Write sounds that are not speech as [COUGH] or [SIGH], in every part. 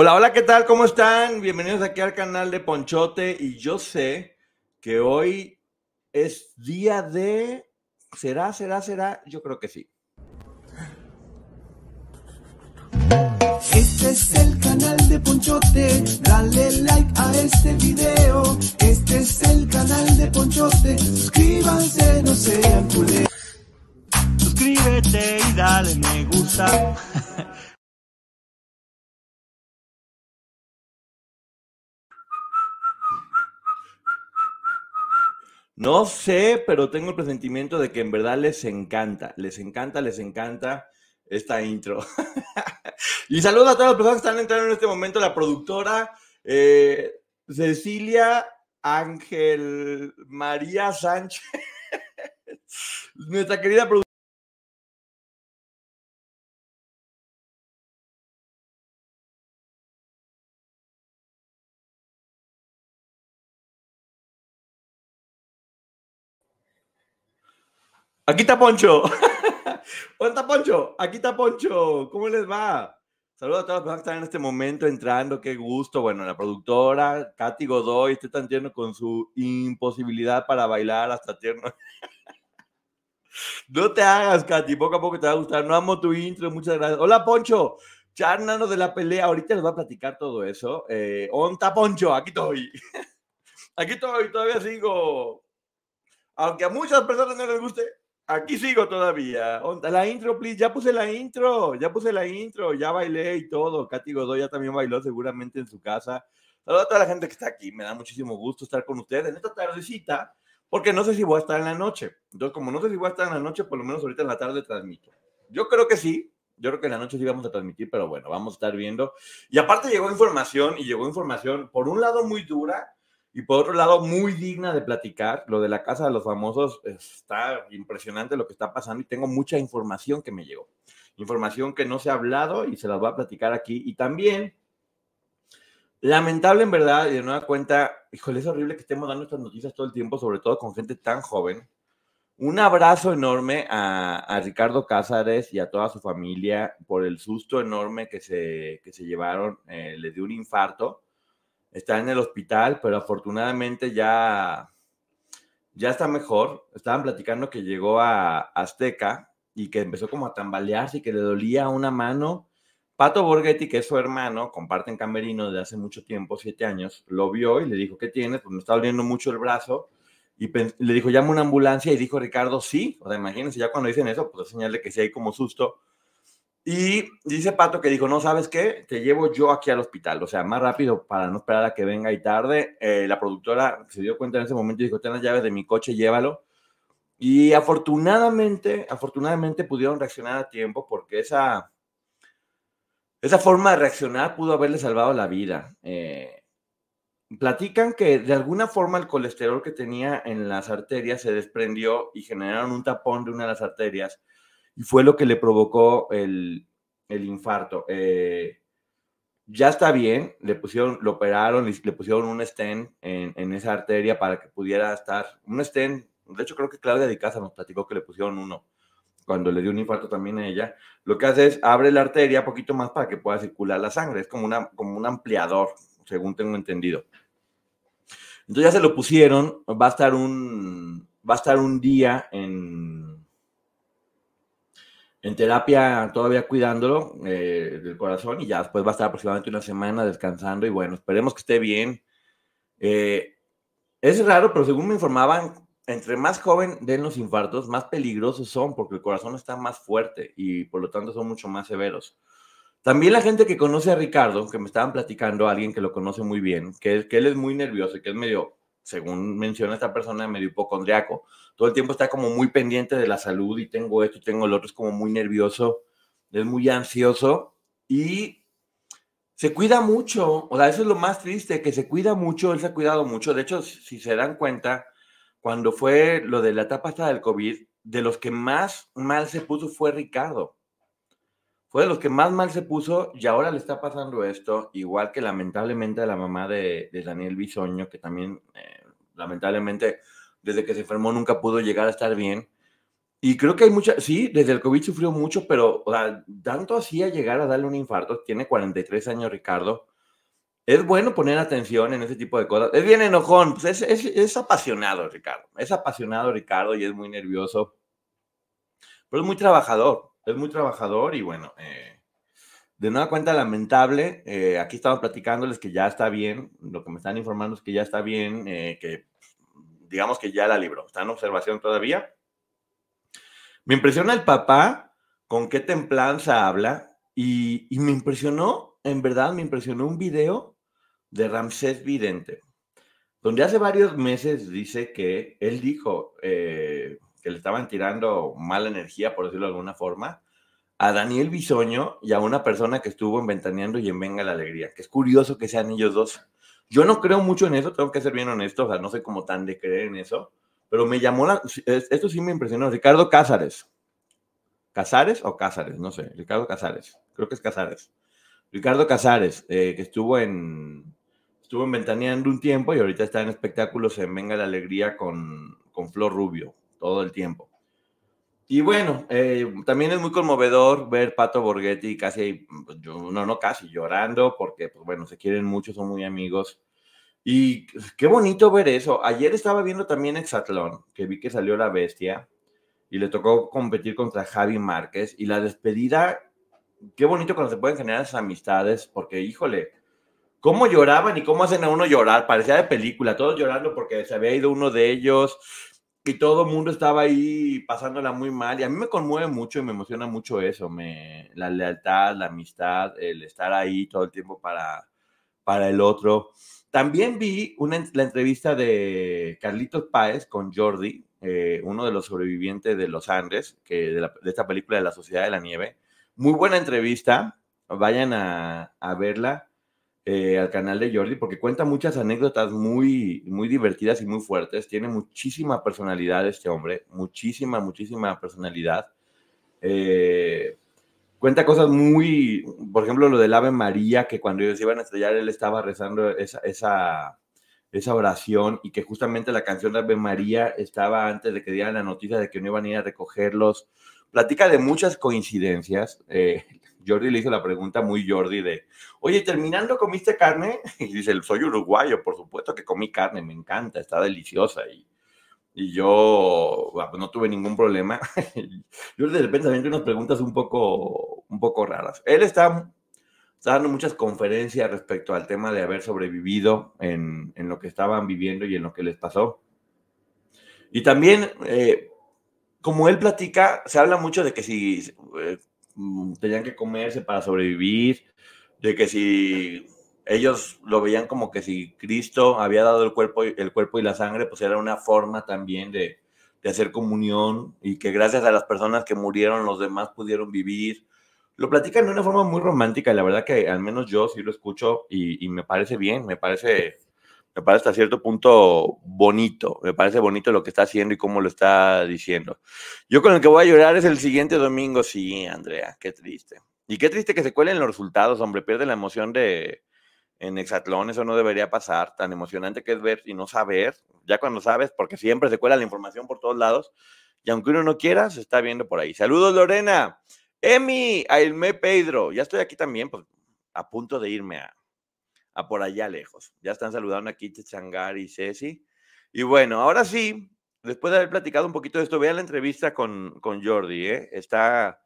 Hola, hola, ¿qué tal? ¿Cómo están? Bienvenidos aquí al canal de Ponchote y yo sé que hoy es día de... ¿Será, será, será? Yo creo que sí. Este es el canal de Ponchote, dale like a este video. Este es el canal de Ponchote, suscríbanse, no sean culés. Suscríbete y dale me gusta. No sé, pero tengo el presentimiento de que en verdad les encanta, les encanta, les encanta esta intro. [LAUGHS] y saludo a todas las personas que están entrando en este momento, la productora eh, Cecilia Ángel María Sánchez, [LAUGHS] nuestra querida productora. Aquí está Poncho. [LAUGHS] ¿Dónde está Poncho? Aquí está Poncho. ¿Cómo les va? Saludos a todas las personas que están en este momento entrando. Qué gusto. Bueno, la productora, Katy Godoy, estoy tan tierno con su imposibilidad para bailar hasta tierno. [LAUGHS] no te hagas, Katy. Poco a poco te va a gustar. No amo tu intro. Muchas gracias. Hola, Poncho. Charnano de la pelea. Ahorita les voy a platicar todo eso. Eh, ¿Onta Poncho? Aquí estoy. [LAUGHS] Aquí estoy. Todavía sigo. Aunque a muchas personas no les guste, Aquí sigo todavía. La intro, please. Ya puse la intro. Ya puse la intro. Ya bailé y todo. Katy Godoy ya también bailó seguramente en su casa. Saludos a toda la gente que está aquí. Me da muchísimo gusto estar con ustedes en esta tardecita. Porque no sé si voy a estar en la noche. Entonces, como no sé si voy a estar en la noche, por lo menos ahorita en la tarde transmito. Yo creo que sí. Yo creo que en la noche sí vamos a transmitir, pero bueno, vamos a estar viendo. Y aparte llegó información y llegó información, por un lado muy dura, y por otro lado, muy digna de platicar. Lo de la Casa de los Famosos está impresionante lo que está pasando y tengo mucha información que me llegó. Información que no se ha hablado y se las voy a platicar aquí. Y también, lamentable en verdad, y de nueva cuenta, híjole, es horrible que estemos dando estas noticias todo el tiempo, sobre todo con gente tan joven. Un abrazo enorme a, Ricardo Cázares y a toda su familia por el susto enorme que se, que se llevaron. Eh, le dio un infarto está en el hospital, pero afortunadamente ya, ya está mejor. Estaban platicando que llegó a Azteca y que empezó como a tambalearse y que le dolía una mano. Pato Borghetti, que es su hermano, comparten camerino desde hace mucho tiempo, siete años, lo vio y le dijo, ¿qué tienes? Pues me está doliendo mucho el brazo. Y le dijo, llama una ambulancia y dijo Ricardo, sí. O sea, imagínense, ya cuando dicen eso, pues señale que sí hay como susto. Y dice Pato que dijo, no, ¿sabes qué? Te llevo yo aquí al hospital, o sea, más rápido para no esperar a que venga y tarde. Eh, la productora se dio cuenta en ese momento y dijo, ten las llaves de mi coche, llévalo. Y afortunadamente, afortunadamente pudieron reaccionar a tiempo porque esa, esa forma de reaccionar pudo haberle salvado la vida. Eh, platican que de alguna forma el colesterol que tenía en las arterias se desprendió y generaron un tapón de una de las arterias y fue lo que le provocó el, infarto. Eh, ya está bien, le pusieron, lo operaron, le, pusieron un stent en, esa arteria para que pudiera estar, un stent, de hecho creo que Claudia de Casa nos platicó que le pusieron uno cuando le dio un infarto también a ella, lo que hace es abre la arteria poquito más para que pueda circular la sangre, es como, una, como un ampliador, según tengo entendido. Entonces ya se lo pusieron, va a estar un, va a estar un día en, en terapia todavía cuidándolo eh, del corazón y ya después va a estar aproximadamente una semana descansando y bueno, esperemos que esté bien. Eh, es raro, pero según me informaban, entre más joven den los infartos, más peligrosos son porque el corazón está más fuerte y por lo tanto son mucho más severos. También la gente que conoce a Ricardo, que me estaban platicando, alguien que lo conoce muy bien, que, que él es muy nervioso y que es medio, según menciona esta persona, medio hipocondriaco. Todo el tiempo está como muy pendiente de la salud y tengo esto tengo lo otro, es como muy nervioso, es muy ansioso y se cuida mucho. O sea, eso es lo más triste, que se cuida mucho, él se ha cuidado mucho. De hecho, si se dan cuenta, cuando fue lo de la etapa hasta del COVID, de los que más mal se puso fue Ricardo fue de los que más mal se puso y ahora le está pasando esto, igual que lamentablemente a la mamá de, Daniel Bisoño, que también eh, lamentablemente desde que se enfermó nunca pudo llegar a estar bien. Y creo que hay mucha, sí, desde el COVID sufrió mucho, pero tanto así a llegar a darle un infarto, tiene 43 años Ricardo, es bueno poner atención en ese tipo de cosas. Es bien enojón, pues es, es apasionado Ricardo, es apasionado Ricardo y es muy nervioso, pero es muy trabajador es muy trabajador y bueno, eh, de nueva cuenta lamentable, eh, aquí estamos platicándoles que ya está bien, lo que me están informando es que ya está bien, eh, que digamos que ya la libró, está en observación todavía. Me impresiona el papá con qué templanza habla y, me impresionó, en verdad me impresionó un video de Ramsés Vidente, donde hace varios meses dice que él dijo, que le estaban tirando mala energía, por decirlo de alguna forma, a Daniel Bisoño y a una persona que estuvo en Ventaneando y en Venga la Alegría, que es curioso que sean ellos dos. Yo no creo mucho en eso, tengo que ser bien honesto, o sea, no sé cómo tan de creer en eso, pero me llamó la, esto sí me impresionó, Ricardo Cázares. ¿Cázares o Cázares? No sé, Ricardo Cázares, creo que es Cázares. Ricardo Cázares, eh, que estuvo en, estuvo en Ventaneando un tiempo y ahorita está en espectáculos en Venga la Alegría con, con Flor Rubio todo el tiempo. Y bueno, eh, también es muy conmovedor ver Pato Borghetti casi, pues, no, no casi, llorando, porque, pues bueno, se quieren mucho, son muy amigos. Y qué bonito ver eso. Ayer estaba viendo también Exatlón, que vi que salió la bestia y le tocó competir contra Javi Márquez. Y la despedida, qué bonito cuando se pueden generar esas amistades, porque híjole, cómo lloraban y cómo hacen a uno llorar. Parecía de película, todos llorando porque se había ido uno de ellos y todo el mundo estaba ahí pasándola muy mal. Y a mí me conmueve mucho y me emociona mucho eso, me, la lealtad, la amistad, el estar ahí todo el tiempo para, para el otro. También vi una, la entrevista de Carlitos Páez con Jordi, eh, uno de los sobrevivientes de los Andes, que de, esta película de la Sociedad de la Nieve. Muy buena entrevista, vayan a verla. Eh, al canal de Jordi porque cuenta muchas anécdotas muy, muy divertidas y muy fuertes. Tiene muchísima personalidad este hombre, muchísima, muchísima personalidad. Eh, cuenta cosas muy, por ejemplo, lo del Ave María, que cuando ellos iban a estrellar, él estaba rezando esa, esa, esa oración y que justamente la canción de Ave María estaba antes de que dieran la noticia de que no iban a ir a recogerlos. Platica de muchas coincidencias. Eh, Jordi le hizo la pregunta muy Jordi de, oye, terminando, ¿comiste carne? [LAUGHS] Y dice, soy uruguayo, por supuesto que comí carne, me encanta, está deliciosa. Y, y yo pues, no tuve ningún problema. [LAUGHS] Jordi de repente también unas preguntas un poco, un poco raras. Él está, dando muchas conferencias respecto al tema de haber sobrevivido en, en, lo que estaban viviendo y en lo que les pasó. Y también, eh, como él platica, se habla mucho de que si eh, tenían que comerse para sobrevivir, de que si ellos lo veían como que si Cristo había dado el cuerpo, el cuerpo y la sangre, pues era una forma también de, de hacer comunión y que gracias a las personas que murieron los demás pudieron vivir. Lo platican de una forma muy romántica y la verdad que al menos yo sí lo escucho y, y me parece bien, me parece me parece hasta cierto punto bonito, me parece bonito lo que está haciendo y cómo lo está diciendo. Yo con el que voy a llorar es el siguiente domingo, sí, Andrea, qué triste. Y qué triste que se cuelen los resultados, hombre, pierde la emoción de en Exatlón, eso no debería pasar, tan emocionante que es ver y no saber, ya cuando sabes, porque siempre se cuela la información por todos lados, y aunque uno no quiera, se está viendo por ahí. Saludos, Lorena. Emi, Ailme Pedro, ya estoy aquí también, pues a punto de irme a, a por allá lejos. Ya están saludando aquí Changar y Ceci. Y bueno, ahora sí, después de haber platicado un poquito de esto, vean la entrevista con, con Jordi, ¿eh? Está,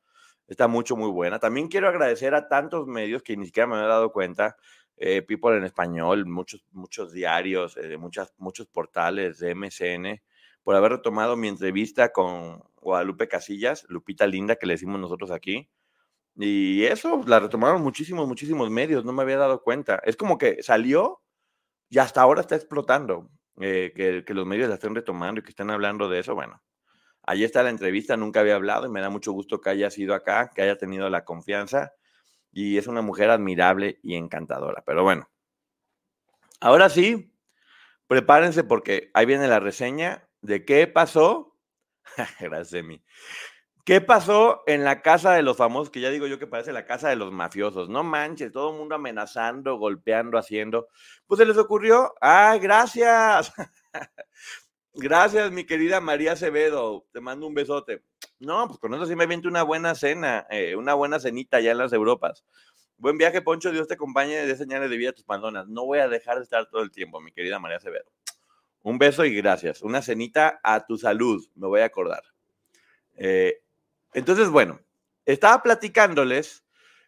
Está mucho, muy buena. También quiero agradecer a tantos medios que ni siquiera me había dado cuenta. eh, People en español, muchos, muchos diarios, eh, muchas, muchos portales de MCN, por haber retomado mi entrevista con Guadalupe Casillas, Lupita Linda, que le decimos nosotros aquí. Y eso, la retomaron muchísimos, muchísimos medios, no me había dado cuenta. Es como que salió y hasta ahora está explotando, eh, que, los medios la estén retomando y que estén hablando de eso. Bueno, Allí está la entrevista, nunca había hablado y me da mucho gusto que haya sido acá, que haya tenido la confianza y es una mujer admirable y encantadora. Pero bueno, ahora sí, prepárense porque ahí viene la reseña de qué pasó. [LAUGHS] Gracias, Emi. ¿Qué pasó en la casa de los famosos? Que ya digo yo que parece la casa de los mafiosos. No manches, todo el mundo amenazando, golpeando, haciendo. Pues se les ocurrió. ¡Ay, gracias! [LAUGHS] Gracias, mi querida María Acevedo. Te mando un besote. No, pues con eso sí me viento una buena cena, eh, una buena cenita allá en las Europas. Buen viaje, Poncho. Dios te acompañe de señales de vida a tus pandonas. No voy a dejar de estar todo el tiempo, mi querida María Acevedo. Un beso y gracias. Una cenita a tu salud, me voy a acordar. Eh, entonces, bueno, estaba platicándoles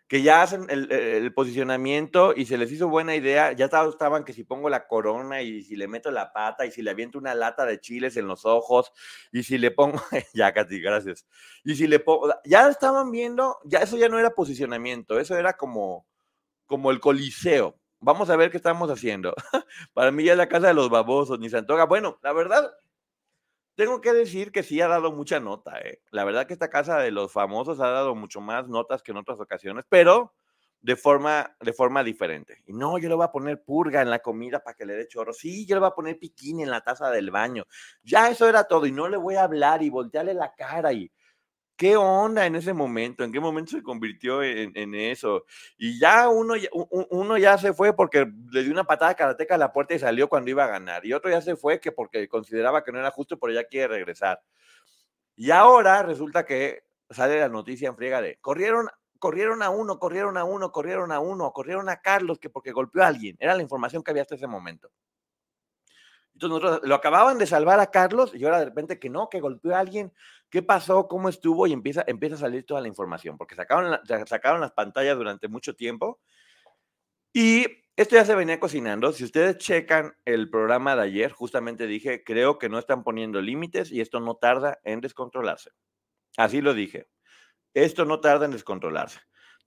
que ya hacen el, el, posicionamiento y se les hizo buena idea. Ya estaban que si pongo la corona y si le meto la pata y si le aviento una lata de chiles en los ojos y si le pongo, [LAUGHS] ya Katy, gracias. Y si le pongo, ya estaban viendo, ya eso ya no era posicionamiento, eso era como, como el coliseo. Vamos a ver qué estamos haciendo. [LAUGHS] Para mí ya es la casa de los babosos, ni se antoja. Bueno, la verdad, tengo que decir que sí ha dado mucha nota. ¿eh? La verdad que esta casa de los famosos ha dado mucho más notas que en otras ocasiones, pero de forma, de forma diferente. Y no, yo le voy a poner purga en la comida para que le dé chorro. Sí, yo le voy a poner piquín en la taza del baño. Ya eso era todo. Y no le voy a hablar y voltearle la cara y... ¿Qué onda en ese momento? ¿En qué momento se convirtió en, en eso? Y ya uno, uno ya se fue porque le dio una patada karateca a la puerta y salió cuando iba a ganar. Y otro ya se fue que porque consideraba que no era justo, pero ya quiere regresar. Y ahora resulta que sale la noticia en friega de corrieron, corrieron a uno, corrieron a uno, corrieron a uno, corrieron a Carlos que porque golpeó a alguien. Era la información que había hasta ese momento. Entonces nosotros lo acababan de salvar a Carlos y ahora de repente que no, que golpeó a alguien, qué pasó, cómo estuvo y empieza, empieza a salir toda la información, porque sacaron, sacaron las pantallas durante mucho tiempo y esto ya se venía cocinando. Si ustedes checan el programa de ayer, justamente dije, creo que no están poniendo límites y esto no tarda en descontrolarse. Así lo dije. Esto no tarda en descontrolarse.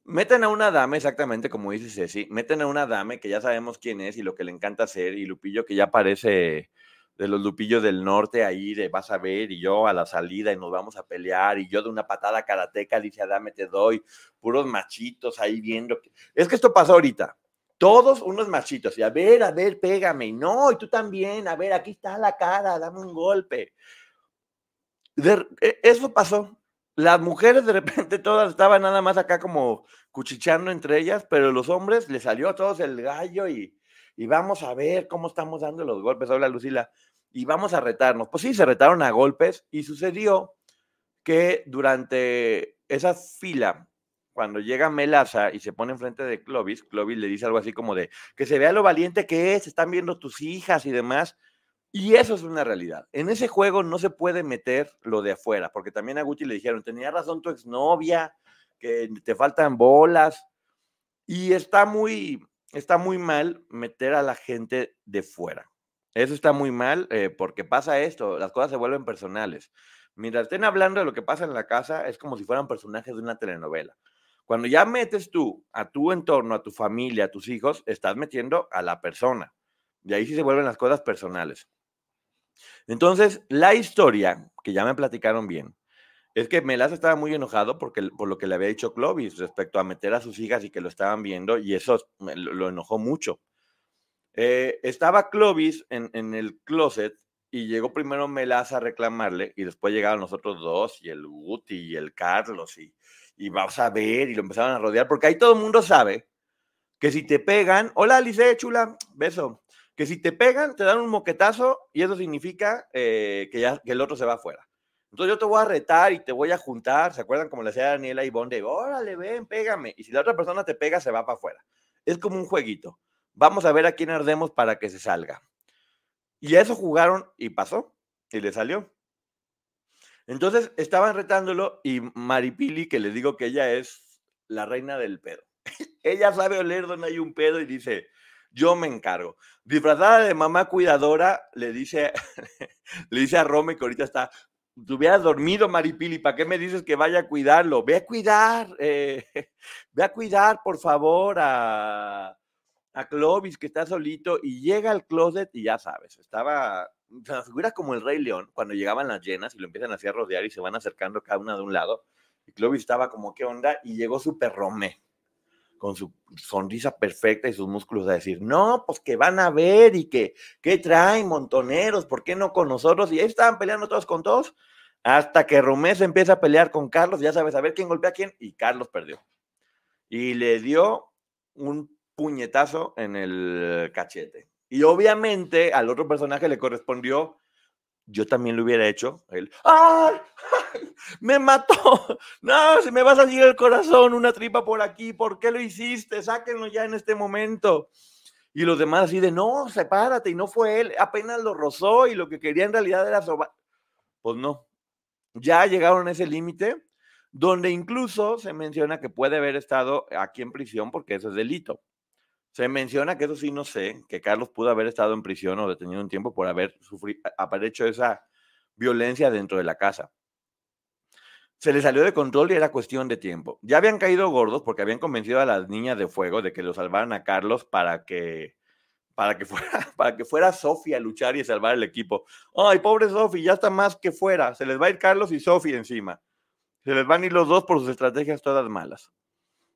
Meten a una dama, exactamente como dice Ceci, meten a una dama que ya sabemos quién es y lo que le encanta hacer, y Lupillo que ya parece de los Lupillos del norte ahí, de vas a ver, y yo a la salida y nos vamos a pelear, y yo de una patada karateca dice, dame te doy, puros machitos ahí viendo. Es que esto pasó ahorita. Todos unos machitos, y a ver, a ver, pégame, no, y tú también, a ver, aquí está la cara, dame un golpe. De, eso pasó, las mujeres de repente [LAUGHS] todas estaban nada más acá como cuchicheando entre ellas, pero los hombres les salió a todos el gallo y, y vamos a ver cómo estamos dando los golpes. Hola Lucila. Y vamos a retarnos. Pues sí, se retaron a golpes y sucedió que durante esa fila, cuando llega Melaza y se pone enfrente de Clovis, Clovis le dice algo así como de que se vea lo valiente que es, están viendo tus hijas y demás. Y eso es una realidad. En ese juego no se puede meter lo de afuera, porque también a Gucci le dijeron, tenía razón tu exnovia, que te faltan bolas. Y está muy, está muy mal meter a la gente de fuera. Eso está muy mal eh, porque pasa esto, las cosas se vuelven personales. Mientras estén hablando de lo que pasa en la casa, es como si fueran personajes de una telenovela. Cuando ya metes tú a tu entorno, a tu familia, a tus hijos, estás metiendo a la persona. Y ahí sí se vuelven las cosas personales. Entonces, la historia, que ya me platicaron bien, es que Melas estaba muy enojado porque, por lo que le había dicho Clovis respecto a meter a sus hijas y que lo estaban viendo, y eso lo, enojó mucho. Eh, estaba Clovis en, el closet y llegó primero Melas a reclamarle, y después llegaron los otros dos, y el Guti y el Carlos, y, y vamos a ver, y lo empezaron a rodear, porque ahí todo el mundo sabe que si te pegan, hola Alice, chula, beso, que si te pegan, te dan un moquetazo y eso significa eh, que, ya, el otro se va afuera. Entonces yo te voy a retar y te voy a juntar, ¿se acuerdan como le decía Daniela y Bonde? Órale, ven, pégame. Y si la otra persona te pega, se va para afuera. Es como un jueguito. Vamos a ver a quién ardemos para que se salga. Y eso jugaron y pasó, y le salió. Entonces estaban retándolo y Maripili, que les digo que ella es la reina del pedo. [LAUGHS] ella sabe oler donde hay un pedo y dice, yo me encargo. Disfrazada de mamá cuidadora, le dice, [LAUGHS] le dice a Rome que ahorita está, te hubieras dormido, Maripili, ¿para qué me dices que vaya a cuidarlo? Ve a cuidar, eh, [LAUGHS] ve a cuidar, por favor, a, a Clovis, que está solito, y llega al closet y ya sabes, estaba, se figura como el Rey León, cuando llegaban las llenas y lo empiezan así a rodear y se van acercando cada una de un lado, y Clovis estaba como, ¿qué onda? Y llegó Super Romé, con su sonrisa perfecta y sus músculos a decir, no, pues que van a ver y que, ¿qué traen montoneros? ¿Por qué no con nosotros? Y ahí estaban peleando todos con todos, hasta que Romé se empieza a pelear con Carlos, ya sabes, a ver quién golpea a quién, y Carlos perdió. Y le dio un puñetazo en el cachete. Y obviamente al otro personaje le correspondió, yo también lo hubiera hecho, él, ¡ay! [LAUGHS] ¡Me mató! No, se me va a salir el corazón, una tripa por aquí, ¿por qué lo hiciste? Sáquenlo ya en este momento. Y los demás así de, no, sepárate, y no fue él, apenas lo rozó y lo que quería en realidad era sobar. Pues no, ya llegaron a ese límite donde incluso se menciona que puede haber estado aquí en prisión porque eso es delito. Se menciona que eso sí no sé, que Carlos pudo haber estado en prisión o detenido un tiempo por haber, sufrido, haber hecho esa violencia dentro de la casa. Se le salió de control y era cuestión de tiempo. Ya habían caído gordos porque habían convencido a las niñas de fuego de que lo salvaran a Carlos para que, para que fuera, [LAUGHS] para que fuera Sofía a luchar y salvar el equipo. Ay, pobre Sofía, ya está más que fuera. Se les va a ir Carlos y Sofía encima. Se les van a ir los dos por sus estrategias todas malas.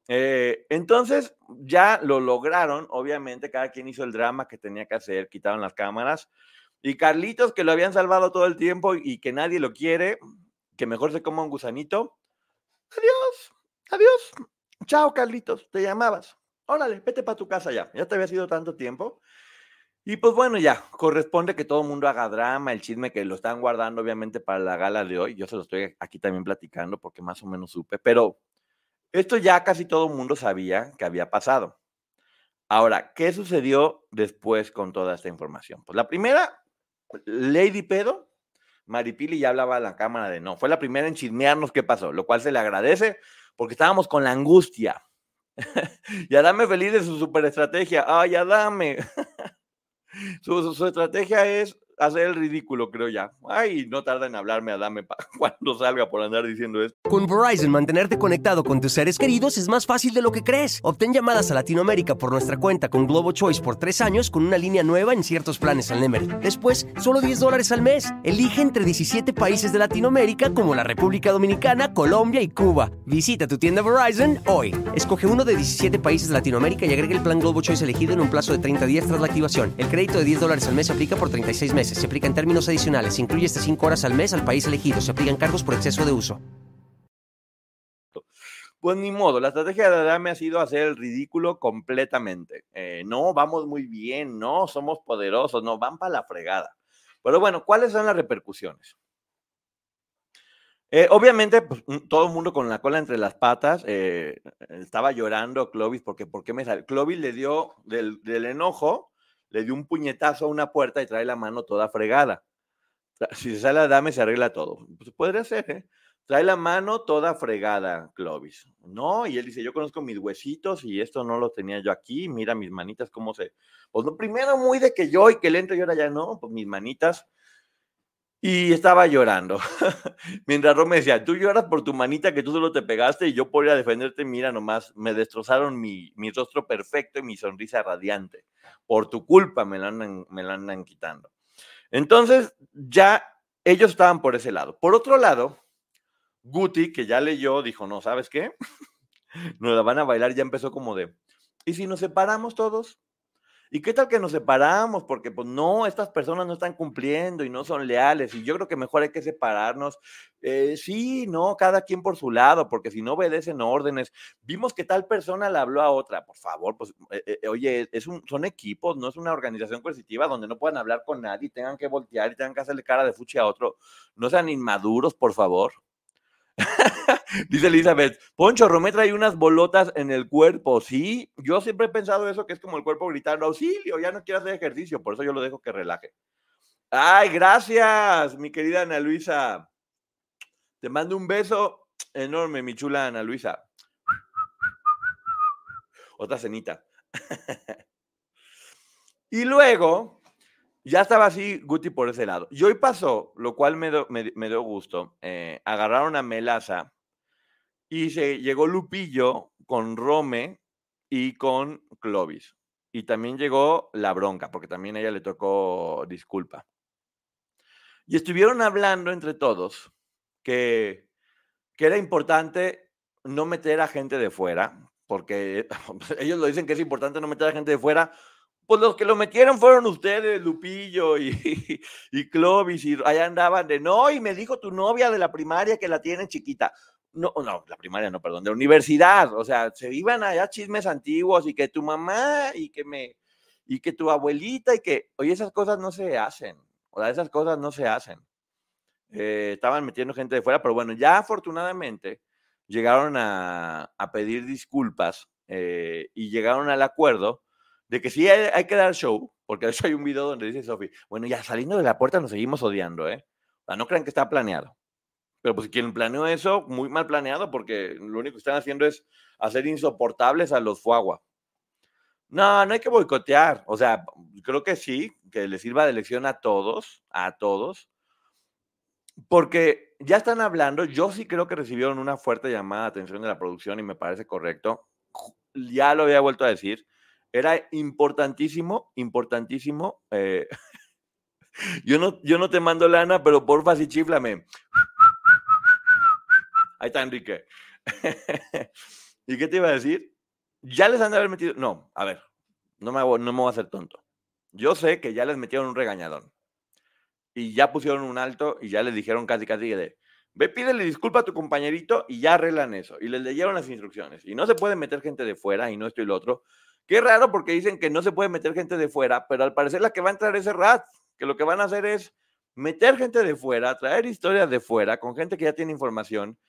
Eh, entonces, ya lo lograron, obviamente, cada quien hizo el drama que tenía que hacer, quitaron las cámaras. Y Carlitos, que lo habían salvado todo el tiempo y que nadie lo quiere, que mejor se coma un gusanito. Adiós, adiós. Chao, Carlitos, te llamabas. Órale, vete para tu casa ya. Ya te había sido tanto tiempo. Y pues bueno, ya, corresponde que todo el mundo haga drama, el chisme que lo están guardando obviamente para la gala de hoy. Yo se lo estoy aquí también platicando porque más o menos supe, pero esto ya casi todo el mundo sabía que había pasado. Ahora, ¿qué sucedió después con toda esta información? Pues la primera, Lady Pedo, Maripili ya hablaba a la cámara de no, fue la primera en chismearnos qué pasó, lo cual se le agradece porque estábamos con la angustia. [LAUGHS] y Adame feliz de su super estrategia. Ay, Adame. [LAUGHS] su, su estrategia es hacer el ridículo, creo ya. Ay, no tarda en hablarme a dame [LAUGHS] cuando salga por andar diciendo esto. Con Verizon, mantenerte conectado con tus seres queridos es más fácil de lo que crees. Obtén llamadas a Latinoamérica por nuestra cuenta con Globo Choice por tres años con una línea nueva en ciertos planes al Nemer. Después, solo 10 dólares al mes. Elige entre 17 países de Latinoamérica como la República Dominicana, Colombia y Cuba. Visita tu tienda Verizon hoy. Escoge uno de 17 países de Latinoamérica y agrega el plan Globo Choice elegido en un plazo de 30 días tras la activación. El crédito de 10 dólares al mes aplica por 36 meses. Se aplica en términos adicionales. Se incluye hasta 5 horas al mes al país elegido. Se aplican cargos por exceso de uso. Pues ni modo, la estrategia de Adame ha sido hacer el ridículo completamente. Eh, no, vamos muy bien, no, somos poderosos, no, van para la fregada. Pero bueno, ¿cuáles son las repercusiones? Eh, obviamente, pues, todo el mundo con la cola entre las patas eh, estaba llorando Clovis porque ¿por qué me sale? Clovis le dio del, del enojo, le dio un puñetazo a una puerta y trae la mano toda fregada. Si se sale Adame, se arregla todo. Pues podría ser, ¿eh? Trae la mano toda fregada, Clovis. No, y él dice, yo conozco mis huesitos y esto no lo tenía yo aquí, mira mis manitas cómo se... Pues lo primero muy de que yo y que le entro y ahora ya no, pues mis manitas. Y estaba llorando. [LAUGHS] Mientras Rom me decía, tú lloras por tu manita que tú solo te pegaste y yo por ir a defenderte, mira nomás, me destrozaron mi, mi rostro perfecto y mi sonrisa radiante. Por tu culpa me la andan, me la andan quitando. Entonces, ya ellos estaban por ese lado. Por otro lado, Guti, que ya leyó, dijo, no, ¿sabes qué? [LAUGHS] nos la van a bailar, ya empezó como de, ¿y si nos separamos todos? ¿Y qué tal que nos separamos? Porque pues no, estas personas no están cumpliendo y no son leales y yo creo que mejor hay que separarnos. Eh, sí, no, cada quien por su lado, porque si no obedecen órdenes, vimos que tal persona le habló a otra, por favor, pues eh, eh, oye, es un, son equipos, no es una organización coercitiva donde no puedan hablar con nadie, tengan que voltear y tengan que hacerle cara de fuchi a otro. No sean inmaduros, por favor. [LAUGHS] Dice Elizabeth, Poncho Romé trae unas bolotas en el cuerpo. Sí, yo siempre he pensado eso, que es como el cuerpo gritando, auxilio, ya no quiero hacer ejercicio, por eso yo lo dejo que relaje. Ay, gracias, mi querida Ana Luisa. Te mando un beso enorme, mi chula Ana Luisa. Otra cenita. [LAUGHS] y luego, ya estaba así Guti por ese lado. Y hoy pasó, lo cual me, me dio gusto. eh, agarraron a Melaza y se llegó Lupillo con Rome y con Clovis. Y también llegó la bronca, porque también a ella le tocó disculpa. Y estuvieron hablando entre todos que, que era importante no meter a gente de fuera, porque [LAUGHS] ellos lo dicen que es importante no meter a gente de fuera. Pues los que lo metieron fueron ustedes, Lupillo y, [LAUGHS] y Clovis, y allá andaban de no, y me dijo tu novia de la primaria que la tienen chiquita. No, no, la primaria no, perdón, de universidad. O sea, se iban allá chismes antiguos y que tu mamá y que me, y que tu abuelita y que, oye, esas cosas no se hacen. O sea, esas cosas no se hacen. Eh, estaban metiendo gente de fuera, pero bueno, ya afortunadamente llegaron a, a pedir disculpas eh, y llegaron al acuerdo de que sí hay, hay que dar show, porque de hecho hay un video donde dice Sofi, bueno, ya saliendo de la puerta nos seguimos odiando, ¿eh? O sea, no crean que está planeado. Pero pues quien planeó eso, muy mal planeado, porque lo único que están haciendo es hacer insoportables a los Fuagua. No, no hay que boicotear. O sea, creo que sí, que les sirva de lección a todos, a todos, porque ya están hablando, yo sí creo que recibieron una fuerte llamada de atención de la producción y me parece correcto. Ya lo había vuelto a decir. Era importantísimo, importantísimo. eh, [LAUGHS] yo, no, yo no te mando lana, pero porfa, sí chiflame. Ahí está Enrique. [LAUGHS] ¿Y qué te iba a decir? Ya les han de haber metido. No, a ver, no me, no me voy a hacer tonto. Yo sé que ya les metieron un regañadón. Y ya pusieron un alto y ya les dijeron casi casi de. Ve, pídele disculpa a tu compañerito y ya arreglan eso. Y les leyeron las instrucciones. Y no se puede meter gente de fuera y no esto y lo otro. Qué raro porque dicen que no se puede meter gente de fuera, pero al parecer la que va a entrar es Rat, que lo que van a hacer es meter gente de fuera, traer historias de fuera con gente que ya tiene información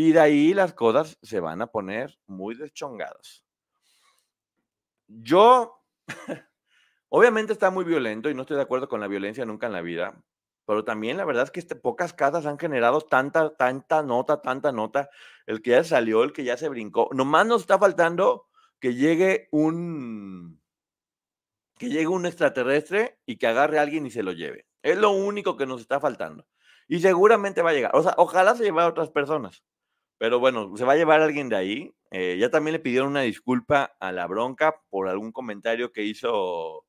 y de ahí las cosas se van a poner muy deschongadas. Yo, [LAUGHS] obviamente está muy violento y no estoy de acuerdo con la violencia nunca en la vida, pero también la verdad es que este, pocas casas han generado tanta, tanta nota, tanta nota, el que ya salió, el que ya se brincó. Nomás nos está faltando que llegue un que llegue un extraterrestre y que agarre a alguien y se lo lleve. Es lo único que nos está faltando. Y seguramente va a llegar. O sea, ojalá se lleve a otras personas. Pero bueno, se va a llevar alguien de ahí. Eh, ya también le pidieron una disculpa a la bronca por algún comentario que hizo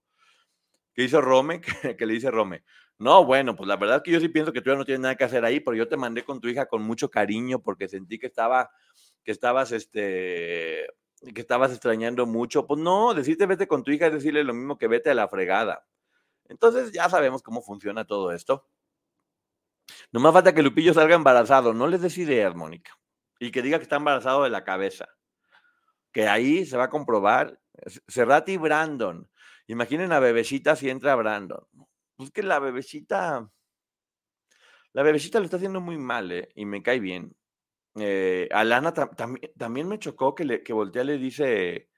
que hizo Rome, [LAUGHS] que, le dice Rome. No, bueno, pues la verdad es que yo sí pienso que tú ya no tienes nada que hacer ahí, pero yo te mandé con tu hija con mucho cariño porque sentí que estaba, que estabas, este, que estabas extrañando mucho. Pues no, decirte vete con tu hija es decirle lo mismo que vete a la fregada. Entonces ya sabemos cómo funciona todo esto. Nomás falta que Lupillo salga embarazado. No les des ideas, Mónica. Y que diga que está embarazado de la cabeza. Que ahí se va a comprobar. Cerrati Brandon. Imaginen a Bebecita si entra Brandon. Pues que la Bebecita. La Bebecita lo está haciendo muy mal, ¿eh? Y me cae bien. Eh, Alana tam- también, me chocó que, le, que voltea le dice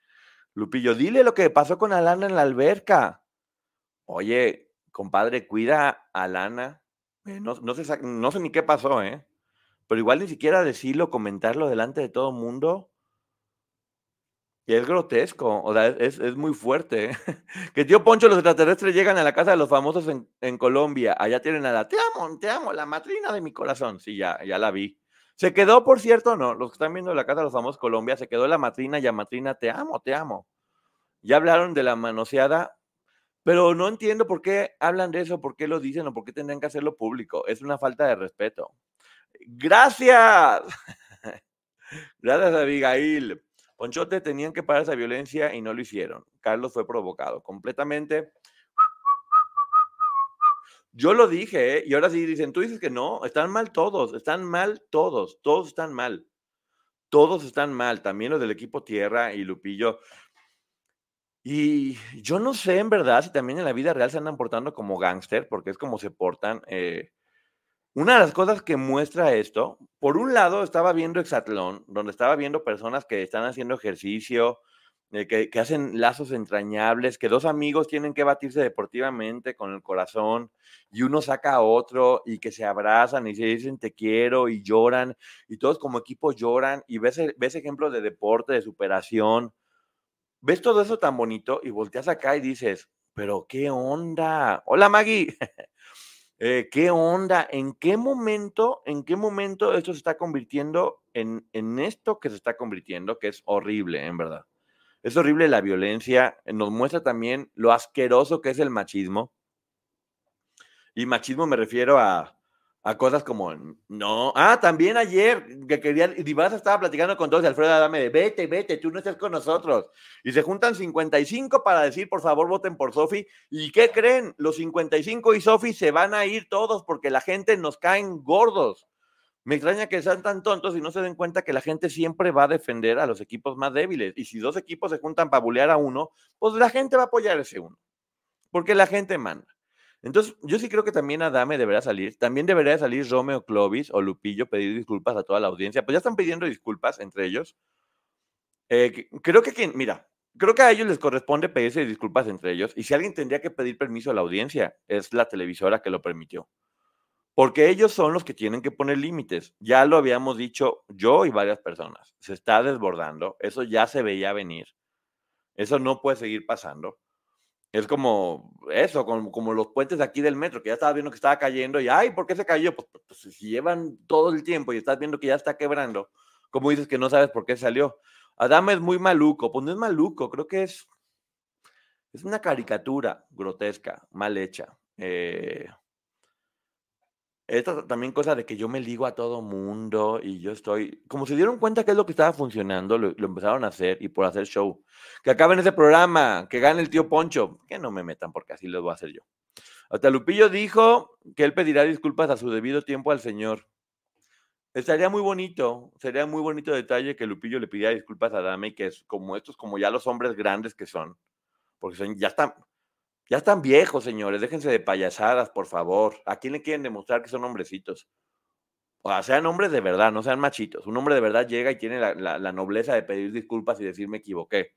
Lupillo, dile lo que pasó con Alana en la alberca. Oye, compadre, cuida a Alana. Eh, no, no, sé, no sé ni qué pasó, ¿eh? Pero igual ni siquiera decirlo, comentarlo delante de todo el mundo. Y es grotesco, o sea, es, es muy fuerte. ¿eh? [LAUGHS] Que tío Poncho, los extraterrestres llegan a la casa de los famosos en, Colombia. Allá tienen a la, te amo, te amo, la matrina de mi corazón. Sí, ya, ya la vi. Se quedó, por cierto, no, los que están viendo la casa de los famosos Colombia, se quedó la matrina y a matrina, te amo, te amo. Ya hablaron de la manoseada, pero no entiendo por qué hablan de eso, por qué lo dicen o por qué tendrían que hacerlo público. Es una falta de respeto. Gracias. [LAUGHS] Gracias, Abigail. Ponchote tenían que parar esa violencia y no lo hicieron. Carlos fue provocado completamente. Yo lo dije, ¿eh? y ahora sí dicen, tú dices que no, están mal todos, están mal todos, todos están mal. Todos están mal, también los del equipo Tierra y Lupillo. Y yo no sé en verdad si también en la vida real se andan portando como gángster, porque es como se portan. eh, una de las cosas que muestra esto, por un lado estaba viendo Exatlón, donde estaba viendo personas que están haciendo ejercicio, eh, que, hacen lazos entrañables, que dos amigos tienen que batirse deportivamente con el corazón y uno saca a otro y que se abrazan y se dicen te quiero y lloran y todos como equipo lloran y ves, e- ves ejemplos de deporte, de superación. Ves todo eso tan bonito y volteas acá y dices, pero qué onda. Hola Maggie. [LAUGHS] Eh, ¿Qué onda? ¿En qué momento, en qué momento esto se está convirtiendo en, esto que se está convirtiendo, que es horrible, en verdad? Es horrible la violencia, eh, nos muestra también lo asqueroso que es el machismo. Y machismo me refiero a, a cosas como, no, ah, también ayer que quería, Divasa estaba platicando con todos y Alfredo Adame vete, vete, tú no estás con nosotros. Y se juntan 55 para decir, por favor, voten por Sofi. ¿Y qué creen? Los 55 y Sofi se van a ir todos porque la gente nos caen gordos. Me extraña que sean tan tontos y no se den cuenta que la gente siempre va a defender a los equipos más débiles. Y si dos equipos se juntan para bulear a uno, pues la gente va a apoyar a ese uno. Porque la gente manda. Entonces, yo sí creo que también Adame debería salir. También debería salir Romeo Clovis o Lupillo pedir disculpas a toda la audiencia. Pues ya están pidiendo disculpas entre ellos. Eh, creo que quien, mira, creo que a ellos les corresponde pedirse disculpas entre ellos. Y si alguien tendría que pedir permiso a la audiencia, es la televisora que lo permitió. Porque ellos son los que tienen que poner límites. Ya lo habíamos dicho yo y varias personas. Se está desbordando. Eso ya se veía venir. Eso no puede seguir pasando. Es como eso, como, como los puentes aquí del metro, que ya estaba viendo que estaba cayendo y, ay, ¿por qué se cayó? Pues, pues, si llevan todo el tiempo y estás viendo que ya está quebrando, ¿cómo dices que no sabes por qué salió? Adame es muy maluco, pues no es maluco, creo que es, es una caricatura grotesca, mal hecha. Eh, esta también cosa de que yo me ligo a todo mundo y yo estoy, como se dieron cuenta que es lo que estaba funcionando, lo, empezaron a hacer y por hacer show. Que acaben ese programa, que gane el tío Poncho, que no me metan porque así lo voy a hacer yo. Hasta Lupillo dijo que él pedirá disculpas a su debido tiempo al señor. Estaría muy bonito, sería muy bonito detalle que Lupillo le pidiera disculpas a Dame y que es como estos, como ya los hombres grandes que son, porque son, ya están, ya están viejos, señores, déjense de payasadas, por favor. ¿A quién le quieren demostrar que son hombrecitos? O sea, sean hombres de verdad, no sean machitos. Un hombre de verdad llega y tiene la nobleza de pedir disculpas y decir me equivoqué,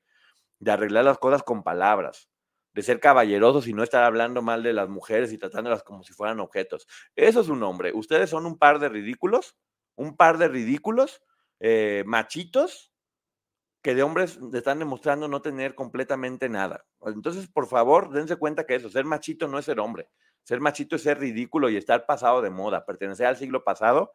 de arreglar las cosas con palabras, de ser caballerosos y no estar hablando mal de las mujeres y tratándolas como si fueran objetos. Eso es un hombre. Ustedes son un par de ridículos, un par de ridículos, eh, machitos, que de hombres están demostrando no tener completamente nada. Entonces, por favor, dense cuenta que eso, ser machito no es ser hombre. Ser machito es ser ridículo y estar pasado de moda, pertenecer al siglo pasado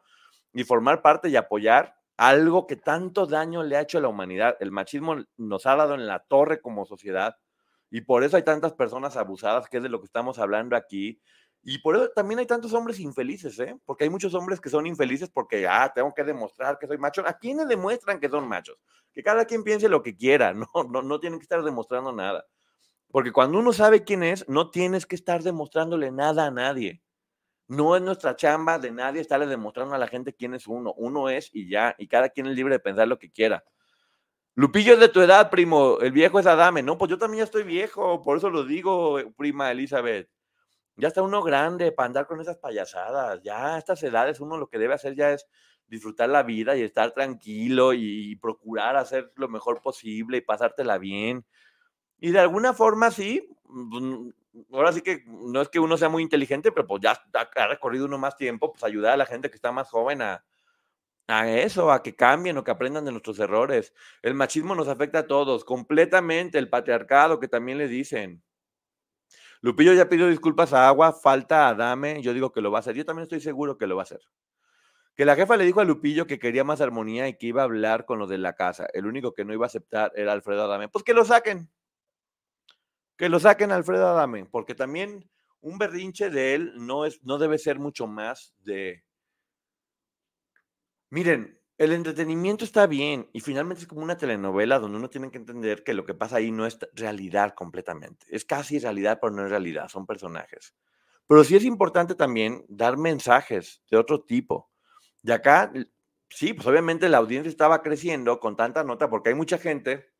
y formar parte y apoyar algo que tanto daño le ha hecho a la humanidad. El machismo nos ha dado en la torre como sociedad y por eso hay tantas personas abusadas, que es de lo que estamos hablando aquí. Y por eso también hay tantos hombres infelices, ¿eh? Porque hay muchos hombres que son infelices porque, ah, tengo que demostrar que soy macho. ¿A quiénes demuestran que son machos? Que cada quien piense lo que quiera, [LAUGHS] no, no, no tienen que estar demostrando nada. Porque cuando uno sabe quién es, no tienes que estar demostrándole nada a nadie. No es nuestra chamba de nadie estarle demostrando a la gente quién es uno. Uno es y ya, y cada quien es libre de pensar lo que quiera. Lupillo es de tu edad, primo. El viejo es Adame. No, pues yo también ya estoy viejo, por eso lo digo, prima Elizabeth. Ya está uno grande para andar con esas payasadas. Ya a estas edades uno lo que debe hacer ya es disfrutar la vida y estar tranquilo y, procurar hacer lo mejor posible y pasártela bien. Y de alguna forma sí, mm, ahora sí que no es que uno sea muy inteligente, pero pues ya ha recorrido uno más tiempo, pues ayudar a la gente que está más joven a, a eso, a que cambien o que aprendan de nuestros errores. El machismo nos afecta a todos, completamente, el patriarcado que también le dicen. Lupillo ya pidió disculpas a Agua, falta a Dame, yo digo que lo va a hacer, yo también estoy seguro que lo va a hacer. Que la jefa le dijo a Lupillo que quería más armonía y que iba a hablar con los de la casa. El único que no iba a aceptar era Alfredo Adame. Pues que lo saquen. Que lo saquen a Alfredo Adame, porque también un berrinche de él no, es, no debe ser mucho más de... Miren, el entretenimiento está bien y finalmente es como una telenovela donde uno tiene que entender que lo que pasa ahí no es realidad completamente. Es casi realidad, pero no es realidad, son personajes. Pero sí es importante también dar mensajes de otro tipo. Y acá, sí, pues obviamente la audiencia estaba creciendo con tanta nota porque hay mucha gente.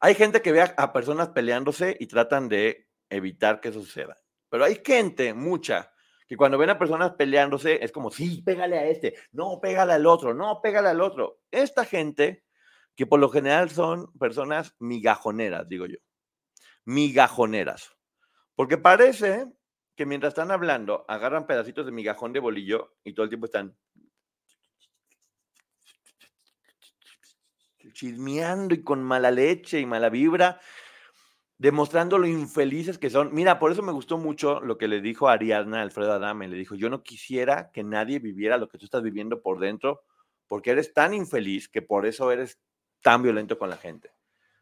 Hay gente que ve a personas peleándose y tratan de evitar que eso suceda. Pero hay gente, mucha, que cuando ven a personas peleándose es como, sí, pégale a este, no, pégale al otro, no, pégale al otro. Esta gente que por lo general son personas migajoneras, digo yo. Migajoneras. Porque parece que mientras están hablando, agarran pedacitos de migajón de bolillo y todo el tiempo están chismeando y con mala leche y mala vibra, demostrando lo infelices que son. Mira, por eso me gustó mucho lo que le dijo Ariadna Alfredo Adame. Le dijo, yo no quisiera que nadie viviera lo que tú estás viviendo por dentro, porque eres tan infeliz que por eso eres tan violento con la gente.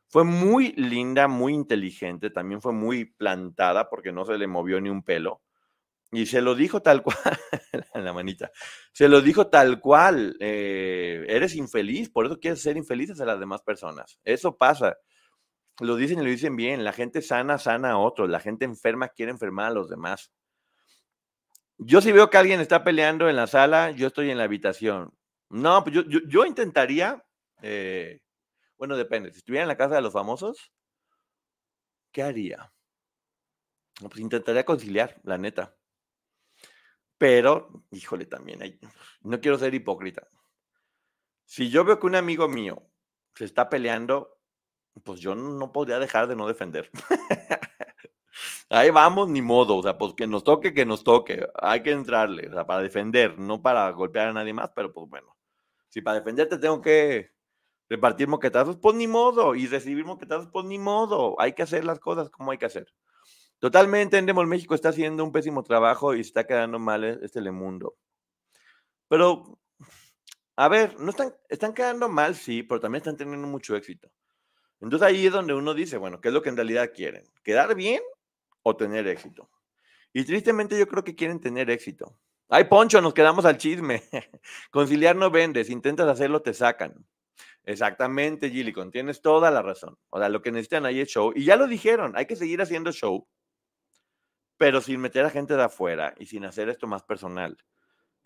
Fue muy linda, muy inteligente, también fue muy plantada porque no se le movió ni un pelo. Y se lo dijo tal cual, [LAUGHS] la manita, se lo dijo tal cual, eh, eres infeliz, por eso quieres ser infeliz hacia las demás personas. Eso pasa. Lo dicen y lo dicen bien, la gente sana, sana a otros, la gente enferma quiere enfermar a los demás. Yo si veo que alguien está peleando en la sala, yo estoy en la habitación. No, pues yo, yo, intentaría, eh, bueno, depende, si estuviera en la casa de los famosos, ¿qué haría? Pues intentaría conciliar, la neta. Pero, híjole, también, no quiero ser hipócrita. Si yo veo que un amigo mío se está peleando, pues yo no podría dejar de no defender. [LAUGHS] Ahí vamos, ni modo, o sea, pues que nos toque, que nos toque, hay que entrarle, o sea, para defender, no para golpear a nadie más, pero pues bueno, si para defenderte tengo que repartir moquetazos, pues ni modo, y recibir moquetazos, pues ni modo, hay que hacer las cosas como hay que hacer. Totalmente entendemos, México está haciendo un pésimo trabajo y está quedando mal e, este mundo. Pero, a ver, no están, están quedando mal, sí, pero también están teniendo mucho éxito. Entonces ahí es donde uno dice, bueno, ¿qué es lo que en realidad quieren? ¿Quedar bien o tener éxito? Y tristemente yo creo que quieren tener éxito. Ay, Poncho, nos quedamos al chisme. [LAUGHS] Conciliar no vendes, intentas hacerlo, te sacan. Exactamente, Gillicon, tienes toda la razón. O sea, lo que necesitan ahí es show. Y ya lo dijeron, hay que seguir haciendo show pero sin meter a gente de afuera y sin hacer esto más personal.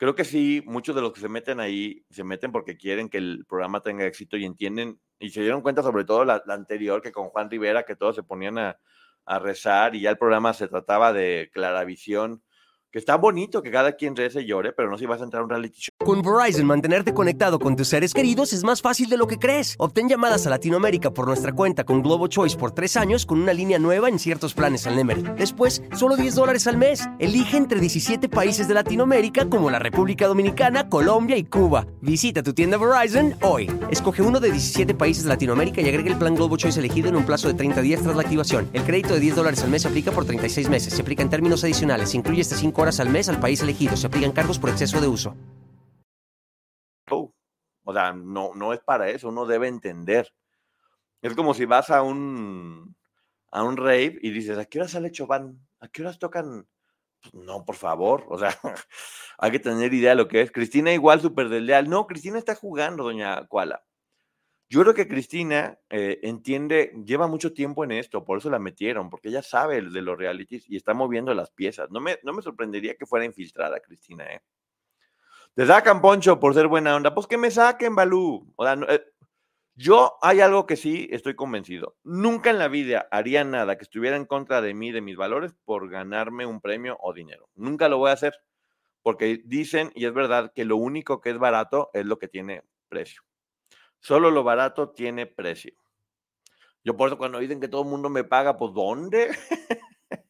Creo que sí, muchos de los que se meten ahí se meten porque quieren que el programa tenga éxito y entienden y se dieron cuenta sobre todo la, anterior que con Juan Rivera que todos se ponían a, a rezar y ya el programa se trataba de claravisión que está bonito que cada quien rece y llore, pero no si vas a entrar un reality show. Con Verizon, mantenerte conectado con tus seres queridos es más fácil de lo que crees. Obtén llamadas a Latinoamérica por nuestra cuenta con Globo Choice por tres años con una línea nueva en ciertos planes al Nemer. Después, solo 10 dólares al mes. Elige entre 17 países de Latinoamérica como la República Dominicana, Colombia y Cuba. Visita tu tienda Verizon hoy. Escoge uno de 17 países de Latinoamérica y agrega el plan Globo Choice elegido en un plazo de 30 días tras la activación. El crédito de 10 dólares al mes aplica por 36 meses. Se aplica en términos adicionales. Se incluye hasta 5 horas al mes al país elegido. Se aplican cargos por exceso de uso. Oh, o sea, no, no es para eso, uno debe entender. Es como si vas a un, a un rave y dices, ¿a qué hora sale Choban? ¿A qué horas tocan? Pues, no, por favor, o sea, [LAUGHS] hay que tener idea de lo que es. Cristina igual súper desleal. No, Cristina está jugando, doña Kuala. Yo creo que Cristina eh, entiende, lleva mucho tiempo en esto, por eso la metieron, porque ella sabe de los realities y está moviendo las piezas. No me, no me sorprendería que fuera infiltrada, Cristina, ¿eh? Te sacan, Poncho, por ser buena onda. Pues que me saquen, Balú. O sea, eh, yo hay algo que sí estoy convencido. Nunca en la vida haría nada que estuviera en contra de mí, de mis valores, por ganarme un premio o dinero. Nunca lo voy a hacer, porque dicen, y es verdad, que lo único que es barato es lo que tiene precio. Solo lo barato tiene precio. Yo por eso cuando dicen que todo el mundo me paga, pues ¿dónde? [LAUGHS]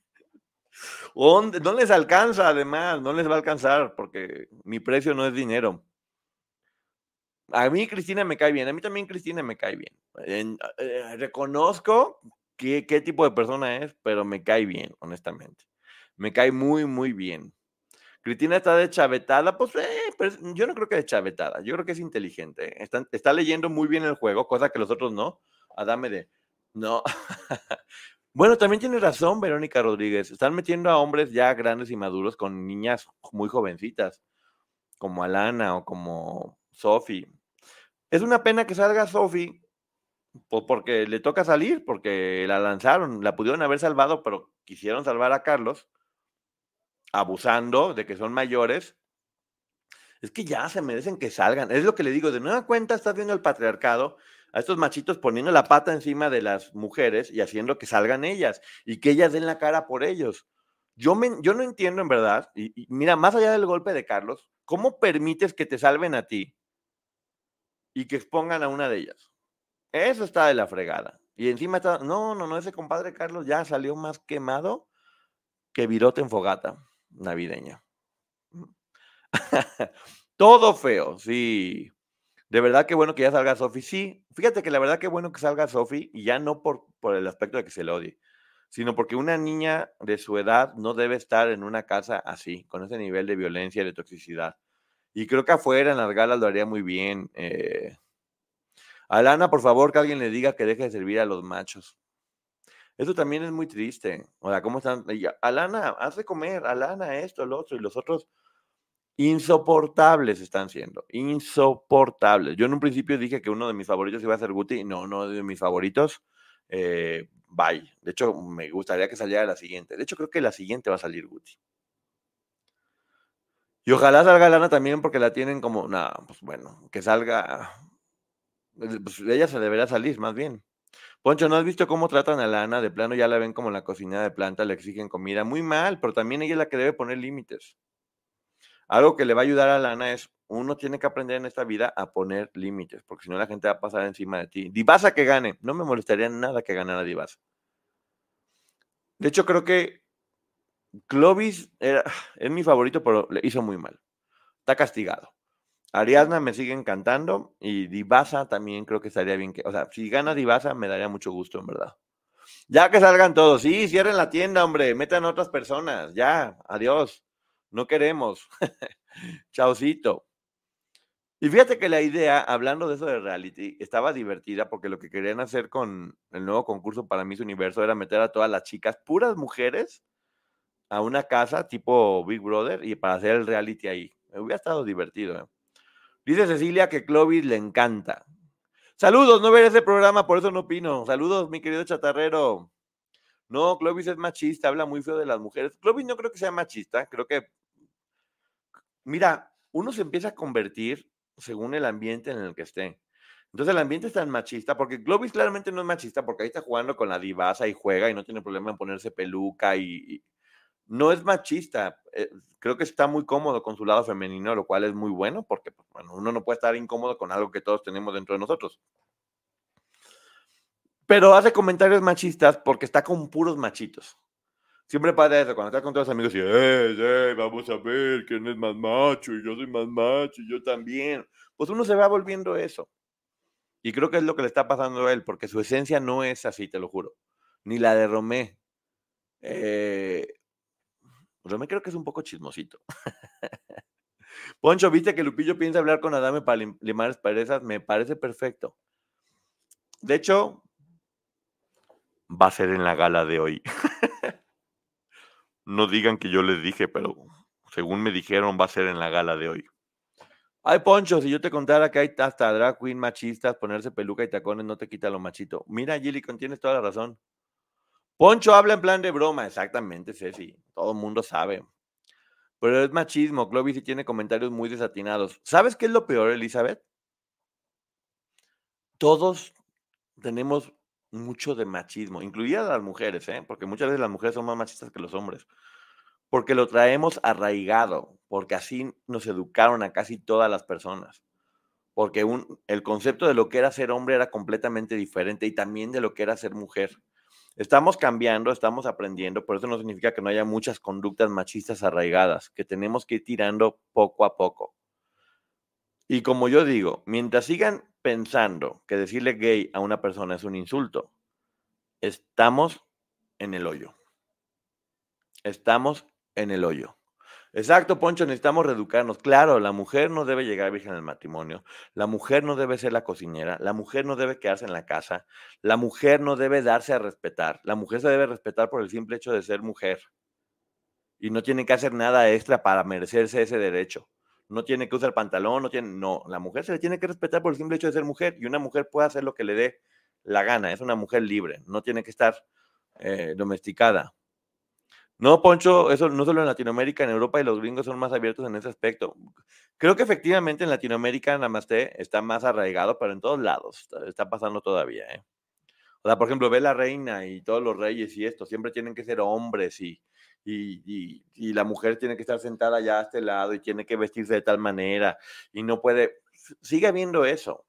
¿Dónde? No les alcanza además, no les va a alcanzar porque mi precio no es dinero. A mí Cristina me cae bien, a mí también Cristina me cae bien. Eh, reconozco qué, qué tipo de persona es, pero me cae bien, honestamente. Me cae muy, muy bien. Cristina está de chavetada, pues eh, yo no creo que de chavetada, yo creo que es inteligente. Está, está, leyendo muy bien el juego, cosa que los otros no. Adame de, no. [LAUGHS] bueno, también tiene razón Verónica Rodríguez. Están metiendo a hombres ya grandes y maduros con niñas muy jovencitas, como Alana o como Sophie. Es una pena que salga Sophie, pues porque le toca salir, porque la lanzaron, la pudieron haber salvado, pero quisieron salvar a Carlos abusando de que son mayores, es que ya se merecen que salgan. Es lo que le digo, de nueva cuenta estás viendo el patriarcado, a estos machitos poniendo la pata encima de las mujeres y haciendo que salgan ellas y que ellas den la cara por ellos. Yo, me, yo no entiendo en verdad, y, mira, más allá del golpe de Carlos, ¿cómo permites que te salven a ti y que expongan a una de ellas? Eso está de la fregada. Y encima está, no, no, no, ese compadre Carlos ya salió más quemado que virote en fogata navideña. [LAUGHS] Todo feo, sí. De verdad que bueno que ya salga Sofi. Sí, fíjate que la verdad que bueno que salga Sofi y ya no por, por el aspecto de que se le odie, sino porque una niña de su edad no debe estar en una casa así, con ese nivel de violencia y de toxicidad. Y creo que afuera en las galas lo haría muy bien. Eh. Alana, por favor, que alguien le diga que deje de servir a los machos. Eso también es muy triste. O sea, ¿cómo están? Alana, haz de comer, Alana, esto, lo otro, y los otros insoportables están siendo, insoportables. Yo en un principio dije que uno de mis favoritos iba a ser Guti, no, no de mis favoritos. Eh, bye. De hecho, me gustaría que saliera la siguiente. De hecho, creo que la siguiente va a salir Guti. Y ojalá salga Lana también porque la tienen como, nada, pues bueno, que salga. Pues ella se deberá salir, más bien. Poncho, ¿no has visto cómo tratan a Lana? De plano ya la ven como la cocina de planta, le exigen comida. Muy mal, pero también ella es la que debe poner límites. Algo que le va a ayudar a Lana es, uno tiene que aprender en esta vida a poner límites, porque si no la gente va a pasar encima de ti. Divasa que gane, no me molestaría nada que ganara Divasa. De hecho, creo que Clovis era, es mi favorito, pero le hizo muy mal. Está castigado. Ariadna me sigue encantando y Divasa también creo que estaría bien que, o sea, si gana Divasa me daría mucho gusto, en verdad. Ya que salgan todos, sí, cierren la tienda, hombre, metan a otras personas, ya, adiós. No queremos. [LAUGHS] Chaucito. Y fíjate que la idea, hablando de eso de reality, estaba divertida porque lo que querían hacer con el nuevo concurso para Miss Universo era meter a todas las chicas, puras mujeres, a una casa tipo Big Brother y para hacer el reality ahí. Me hubiera estado divertido. ¿eh? Dice Cecilia que Clovis le encanta. Saludos, no ver ese programa, por eso no opino. Saludos, mi querido chatarrero. No, Clovis es machista, habla muy feo de las mujeres. Clovis no creo que sea machista, creo que Mira, uno se empieza a convertir según el ambiente en el que esté. Entonces el ambiente es tan machista, porque Globis claramente no es machista, porque ahí está jugando con la divasa y juega y no tiene problema en ponerse peluca y, no es machista. Eh, creo que está muy cómodo con su lado femenino, lo cual es muy bueno, porque pues, bueno, uno no puede estar incómodo con algo que todos tenemos dentro de nosotros. Pero hace comentarios machistas porque está con puros machitos. Siempre pasa eso, cuando estás con todos los amigos y, eh, eh, vamos a ver quién es más macho, y yo soy más macho, y yo también. Pues uno se va volviendo eso. Y creo que es lo que le está pasando a él, porque su esencia no es así, te lo juro. Ni la de Romé. Eh, Romé creo que es un poco chismosito. Poncho, ¿viste que Lupillo piensa hablar con Adame para limar perezas? Me parece perfecto. De hecho, va a ser en la gala de hoy. No digan que yo les dije, pero según me dijeron, va a ser en la gala de hoy. Ay, Poncho, si yo te contara que hay hasta drag queen machistas, ponerse peluca y tacones no te quita lo machito. Mira, Gillican, tienes toda la razón. Poncho habla en plan de broma, exactamente, Ceci. Todo el mundo sabe. Pero es machismo. Clovis sí tiene comentarios muy desatinados. ¿Sabes qué es lo peor, Elizabeth? Todos tenemos mucho de machismo, incluidas las mujeres, ¿eh? porque muchas veces las mujeres son más machistas que los hombres, porque lo traemos arraigado, porque así nos educaron a casi todas las personas, porque un, el concepto de lo que era ser hombre era completamente diferente y también de lo que era ser mujer. Estamos cambiando, estamos aprendiendo, por eso no significa que no haya muchas conductas machistas arraigadas, que tenemos que ir tirando poco a poco. Y como yo digo, mientras sigan pensando que decirle gay a una persona es un insulto, estamos en el hoyo. Estamos en el hoyo. Exacto, Poncho, necesitamos reeducarnos. Claro, la mujer no debe llegar virgen al matrimonio, la mujer no debe ser la cocinera, la mujer no debe quedarse en la casa, la mujer no debe darse a respetar, la mujer se debe respetar por el simple hecho de ser mujer y no tiene que hacer nada extra para merecerse ese derecho no tiene que usar pantalón, no tiene, no, la mujer se le tiene que respetar por el simple hecho de ser mujer y una mujer puede hacer lo que le dé la gana, es una mujer libre, no tiene que estar eh, domesticada. No, Poncho, eso no solo en Latinoamérica, en Europa y los gringos son más abiertos en ese aspecto. Creo que efectivamente en Latinoamérica Namaste está más arraigado, pero en todos lados está, pasando todavía. ¿eh? O sea, por ejemplo, ve la reina y todos los reyes y esto, siempre tienen que ser hombres y, y, la mujer tiene que estar sentada ya a este lado y tiene que vestirse de tal manera y no puede, sigue habiendo eso.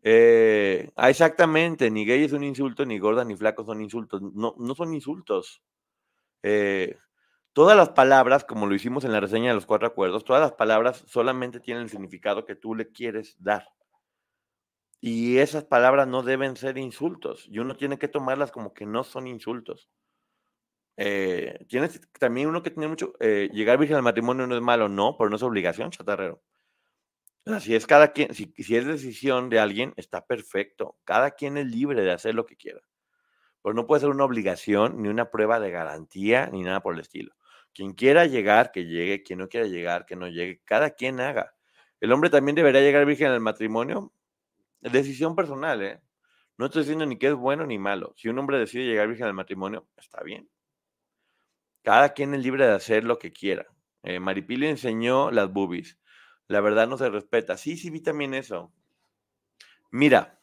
Eh, ah, exactamente, ni gay es un insulto, ni gorda ni flaco son insultos. No, no son insultos. Eh, todas las palabras, como lo hicimos en la reseña de los cuatro acuerdos, todas las palabras solamente tienen el significado que tú le quieres dar. Y esas palabras no deben ser insultos. Y uno tiene que tomarlas como que no son insultos. Eh, tienes también uno que tiene mucho. Eh, llegar virgen al matrimonio no es malo, no, pero no es obligación, chatarrero. si es cada quien, si, si es decisión de alguien, está perfecto. Cada quien es libre de hacer lo que quiera. Pero no puede ser una obligación, ni una prueba de garantía, ni nada por el estilo. Quien quiera llegar, que llegue. Quien no quiera llegar, que no llegue. Cada quien haga. El hombre también debería llegar virgen al matrimonio. Decisión personal, ¿eh? No estoy diciendo ni que es bueno ni malo. Si un hombre decide llegar virgen al matrimonio, está bien. Cada quien es libre de hacer lo que quiera. Eh, Maripili enseñó las boobies. La verdad no se respeta. Sí, sí, vi también eso. Mira,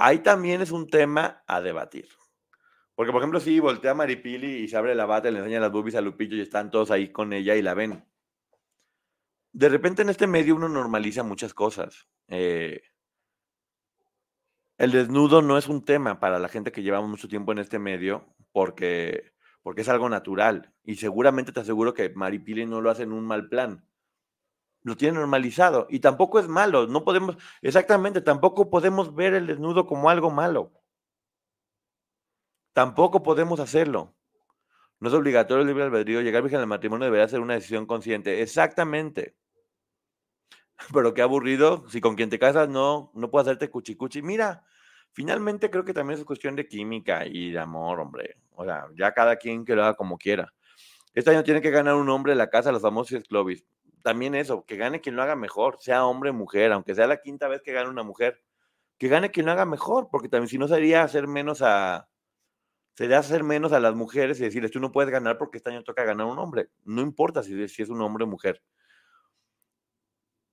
ahí también es un tema a debatir. Porque, por ejemplo, si voltea a Maripili y se abre la bata y le enseña las boobies a Lupillo y están todos ahí con ella y la ven. De repente en este medio uno normaliza muchas cosas. Eh, el desnudo no es un tema para la gente que llevamos mucho tiempo en este medio porque, porque es algo natural. Y seguramente te aseguro que Maripili no lo hace en un mal plan. Lo tiene normalizado. Y tampoco es malo. No podemos, exactamente, tampoco podemos ver el desnudo como algo malo. Tampoco podemos hacerlo. No es obligatorio el libre albedrío. Llegar virgen al matrimonio debería ser una decisión consciente. Exactamente. [LAUGHS] Pero qué aburrido. Si con quien te casas no, no puede hacerte cuchicuchi. Mira, Finalmente creo que también es cuestión de química y de amor, hombre. O sea, ya cada quien que lo haga como quiera. Este año tiene que ganar un hombre la casa, los famosos Clovis. También eso, que gane quien lo haga mejor, sea hombre o mujer, aunque sea la quinta vez que gane una mujer. Que gane quien lo haga mejor, porque también si no sería hacer menos a, sería hacer menos a las mujeres y decirles, tú no puedes ganar porque este año toca ganar un hombre. No importa si, es un hombre o mujer.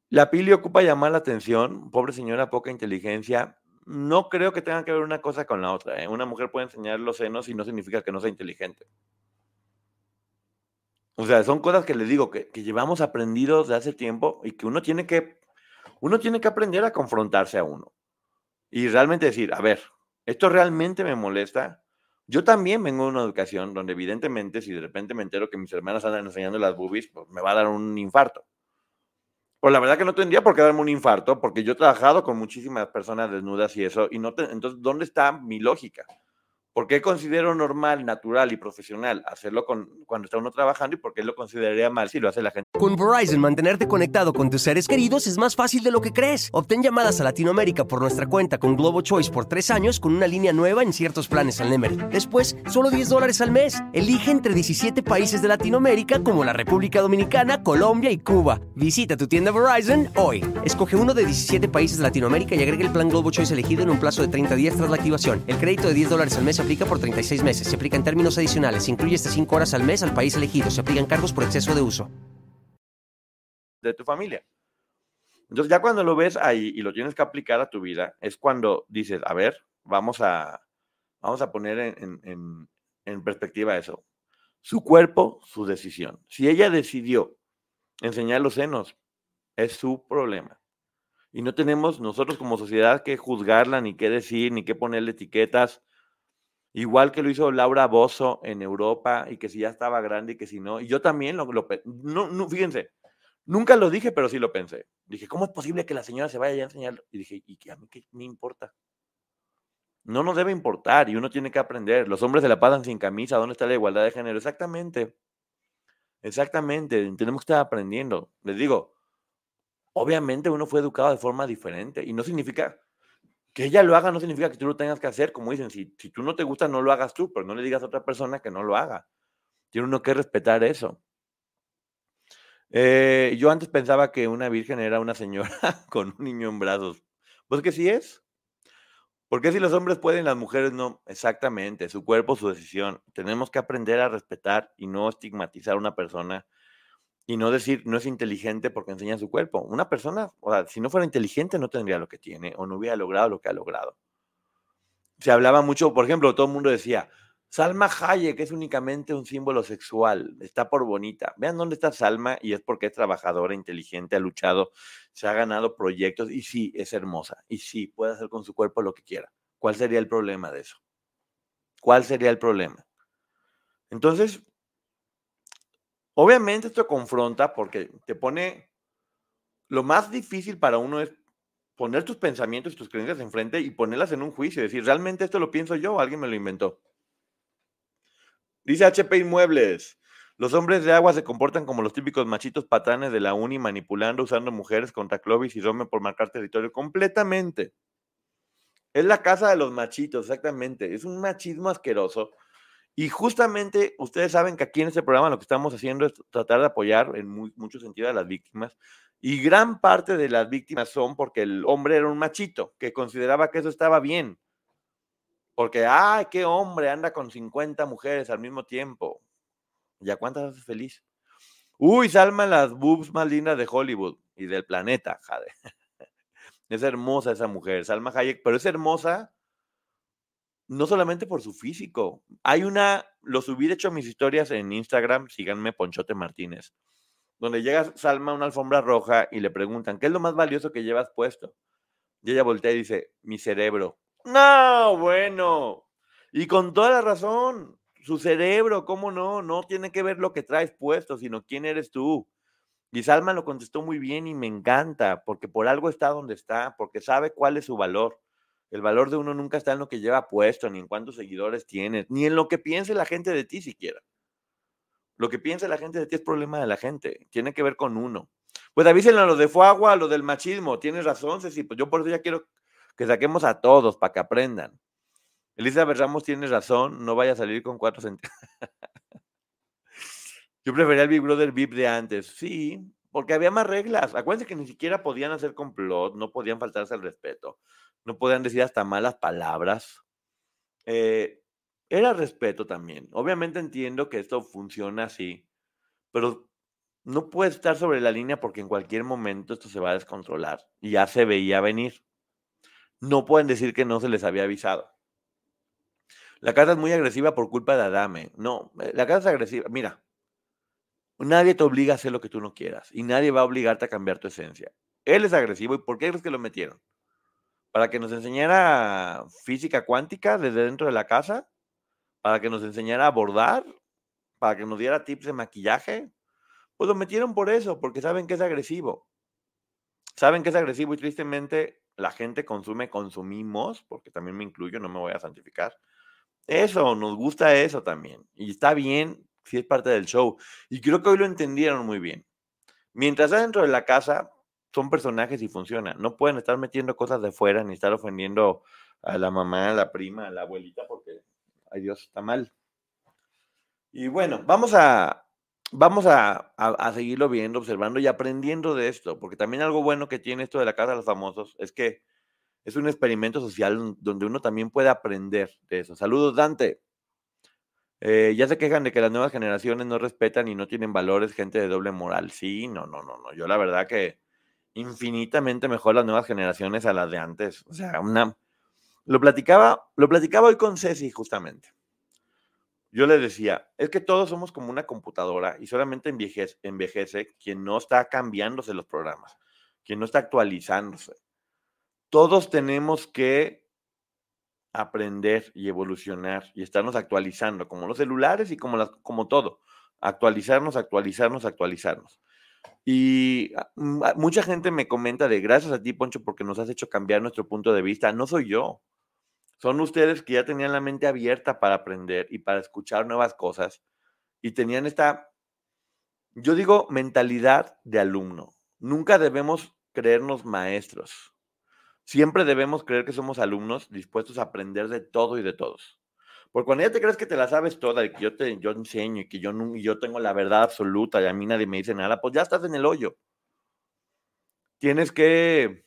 La pili ocupa llamar la atención, pobre señora, poca inteligencia, no creo que tenga que ver una cosa con la otra. ¿eh? Una mujer puede enseñar los senos y no significa que no sea inteligente. O sea, son cosas que les digo que, llevamos aprendidos de hace tiempo y que uno tiene que, uno tiene que aprender a confrontarse a uno. Y realmente decir, a ver, esto realmente me molesta. Yo también vengo de una educación donde evidentemente si de repente me entero que mis hermanas andan enseñando las boobies, pues me va a dar un infarto. Pues la verdad que no tendría por qué darme un infarto, porque yo he trabajado con muchísimas personas desnudas y eso, y no entonces, ¿dónde está mi lógica? ¿Por qué considero normal, natural y profesional hacerlo con, cuando está uno trabajando y por qué lo consideraría mal si lo hace la gente? Con Verizon, mantenerte conectado con tus seres queridos es más fácil de lo que crees. Obtén llamadas a Latinoamérica por nuestra cuenta con Globo Choice por tres años con una línea nueva en ciertos planes al Nemer. Después, solo 10 dólares al mes. Elige entre 17 países de Latinoamérica como la República Dominicana, Colombia y Cuba. Visita tu tienda Verizon hoy. Escoge uno de 17 países de Latinoamérica y agrega el plan Globo Choice elegido en un plazo de 30 días tras la activación. El crédito de 10 dólares al mes aplica por 36 meses. Se aplica en términos adicionales. Se incluye hasta 5 horas al mes al país elegido. Se aplican cargos por exceso de uso. De tu familia. Entonces, ya cuando lo ves ahí y lo tienes que aplicar a tu vida, es cuando dices, a ver, vamos a, vamos a poner en, en, en perspectiva eso. Su cuerpo, su decisión. Si ella decidió enseñar los senos, es su problema. Y no tenemos nosotros como sociedad que juzgarla, ni qué decir, ni qué ponerle etiquetas. Igual que lo hizo Laura Bozo en Europa y que si ya estaba grande y que si no. Y yo también lo, lo no, fíjense, nunca lo dije, pero sí lo pensé. Dije, ¿cómo es posible que la señora se vaya a enseñar? Y dije, ¿y qué a mí qué me importa? No nos debe importar y uno tiene que aprender. Los hombres se la pasan sin camisa. ¿Dónde está la igualdad de género? Exactamente. Exactamente. Tenemos que estar aprendiendo. Les digo, obviamente uno fue educado de forma diferente y no significa que ella lo haga no significa que tú lo tengas que hacer, como dicen, si, si tú no te gusta, no lo hagas tú, pero no le digas a otra persona que no lo haga. Tiene uno que respetar eso. Eh, yo antes pensaba que una virgen era una señora [LAUGHS] con un niño en brazos. Pues que sí es. Porque si los hombres pueden, las mujeres no? Exactamente, su cuerpo, su decisión. Tenemos que aprender a respetar y no estigmatizar a una persona y no decir no es inteligente porque enseña su cuerpo. Una persona, o sea, si no fuera inteligente no tendría lo que tiene o no hubiera logrado lo que ha logrado. Se hablaba mucho, por ejemplo, todo el mundo decía, Salma Hayek es únicamente un símbolo sexual, está por bonita. Vean dónde está Salma y es porque es trabajadora, inteligente, ha luchado, se ha ganado proyectos y sí, es hermosa y sí, puede hacer con su cuerpo lo que quiera. ¿Cuál sería el problema de eso? ¿Cuál sería el problema? Entonces, obviamente esto confronta porque te pone, lo más difícil para uno es poner tus pensamientos, tus creencias enfrente y ponerlas en un juicio, decir, ¿realmente esto lo pienso yo o alguien me lo inventó? Dice HP Inmuebles, los hombres de agua se comportan como los típicos machitos patanes de la uni, manipulando, usando mujeres contra Clovis y Rome por marcar territorio completamente. Es la casa de los machitos, exactamente. Es un machismo asqueroso. Y justamente ustedes saben que aquí en este programa lo que estamos haciendo es tratar de apoyar en mucho sentido a las víctimas. Y gran parte de las víctimas son porque el hombre era un machito, que consideraba que eso estaba bien. Porque, ay, qué hombre, anda con 50 mujeres al mismo tiempo. ¿Ya cuántas haces feliz? Uy, Salma las boobs más lindas de Hollywood y del planeta, Jade. [LAUGHS] Es hermosa esa mujer, Salma Hayek, pero es hermosa no solamente por su físico. Hay una, lo subí de hecho mis historias en Instagram, síganme Ponchote Martínez, donde llega Salma a una alfombra roja y le preguntan, ¿qué es lo más valioso que llevas puesto? Y ella voltea y dice, mi cerebro. No, bueno. Y con toda la razón, su cerebro, ¿cómo no? No tiene que ver lo que traes puesto, sino quién eres tú. Y Salma lo contestó muy bien y me encanta, porque por algo está donde está, porque sabe cuál es su valor. El valor de uno nunca está en lo que lleva puesto, ni en cuántos seguidores tienes, ni en lo que piense la gente de ti siquiera. Lo que piense la gente de ti es problema de la gente, tiene que ver con uno. Pues avísenle a lo de Fuagua, a lo del machismo, tienes razón, Ceci, pues yo por eso ya quiero que saquemos a todos para que aprendan. Elizabeth Ramos tiene razón, no vaya a salir con cuatro centímetros. [LAUGHS] Yo prefería el Big Brother VIP de antes, sí, porque había más reglas. Acuérdense que ni siquiera podían hacer complot, no podían faltarse al respeto, no podían decir hasta malas palabras. Eh, era respeto también. Obviamente entiendo que esto funciona así, pero no puede estar sobre la línea porque en cualquier momento esto se va a descontrolar ya se veía venir no pueden decir que no se les había avisado. La casa es muy agresiva por culpa de Adame. No, eh, la casa es agresiva. Mira, nadie te obliga a hacer lo que tú no quieras y nadie va a obligarte a cambiar tu esencia. Él es agresivo y ¿por qué crees que lo metieron? ¿Para que nos enseñara física cuántica desde dentro de la casa? ¿Para que nos enseñara a bordar? ¿Para que nos diera tips de maquillaje? Pues lo metieron por eso, porque saben que es agresivo. Saben que es agresivo y tristemente la gente consume, consumimos, porque también me incluyo, no me voy a santificar. Eso, nos gusta eso también. Y está bien si es parte del show. Y creo que hoy lo entendieron muy bien. Mientras dentro de la casa, son personajes y funcionan. No pueden estar metiendo cosas de fuera ni estar ofendiendo a la mamá, a la prima, a la abuelita, porque, ay Dios, está mal. Y bueno, vamos a, vamos a, seguirlo viendo, observando y aprendiendo de esto, porque también algo bueno que tiene esto de la Casa de los Famosos es que es un experimento social donde uno también puede aprender de eso. Saludos, Dante. Eh, ya se quejan de que las nuevas generaciones no respetan y no tienen valores, gente de doble moral. Sí, no, no, no, no. Yo la verdad que infinitamente mejor las nuevas generaciones a las de antes. O sea, una... Lo platicaba, lo platicaba hoy con Ceci justamente yo le decía, es que todos somos como una computadora y solamente envejece, envejece quien no está cambiándose los programas, quien no está actualizándose. Todos tenemos que aprender y evolucionar y estarnos actualizando, como los celulares y como, como todo. Actualizarnos, actualizarnos, actualizarnos. Y ah, mucha gente me comenta de gracias a ti, Poncho, porque nos has hecho cambiar nuestro punto de vista. No soy yo. Son ustedes que ya tenían la mente abierta para aprender y para escuchar nuevas cosas y tenían esta, yo digo, mentalidad de alumno. Nunca debemos creernos maestros. Siempre debemos creer que somos alumnos dispuestos a aprender de todo y de todos. Porque cuando ya te crees que te la sabes toda y que yo te yo enseño y que yo, y yo tengo la verdad absoluta y a mí nadie me dice nada, pues ya estás en el hoyo. Tienes que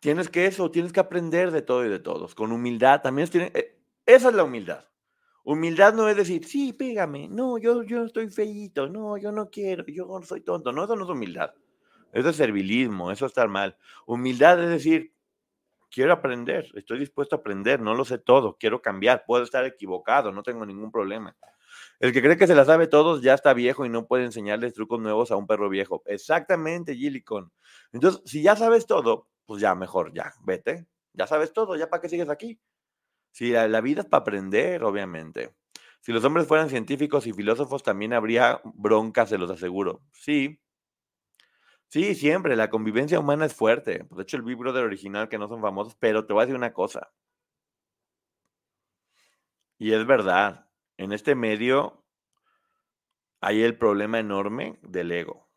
Tienes que eso, tienes que aprender de todo y de todos, con humildad. También tiene, eh, esa es la humildad. Humildad no es decir, sí, pégame, no, yo, yo estoy feíto, no, yo no quiero, yo no soy tonto. No, eso no es humildad. Eso es servilismo, eso es estar mal. Humildad es decir, quiero aprender, estoy dispuesto a aprender, no lo sé todo, quiero cambiar, puedo estar equivocado, no tengo ningún problema. El que cree que se la sabe todos ya está viejo y no puede enseñarles trucos nuevos a un perro viejo. Exactamente, Gillicon. Entonces, si ya sabes todo, pues ya mejor, ya, vete. Ya sabes todo, ya para qué sigues aquí. Si la, la vida es para aprender, obviamente. Si los hombres fueran científicos y filósofos, también habría broncas, se los aseguro. Sí. Sí, siempre. La convivencia humana es fuerte. De hecho, el Big Brother original, que no son famosos, pero te voy a decir una cosa. Y es verdad. En este medio hay el problema enorme del ego.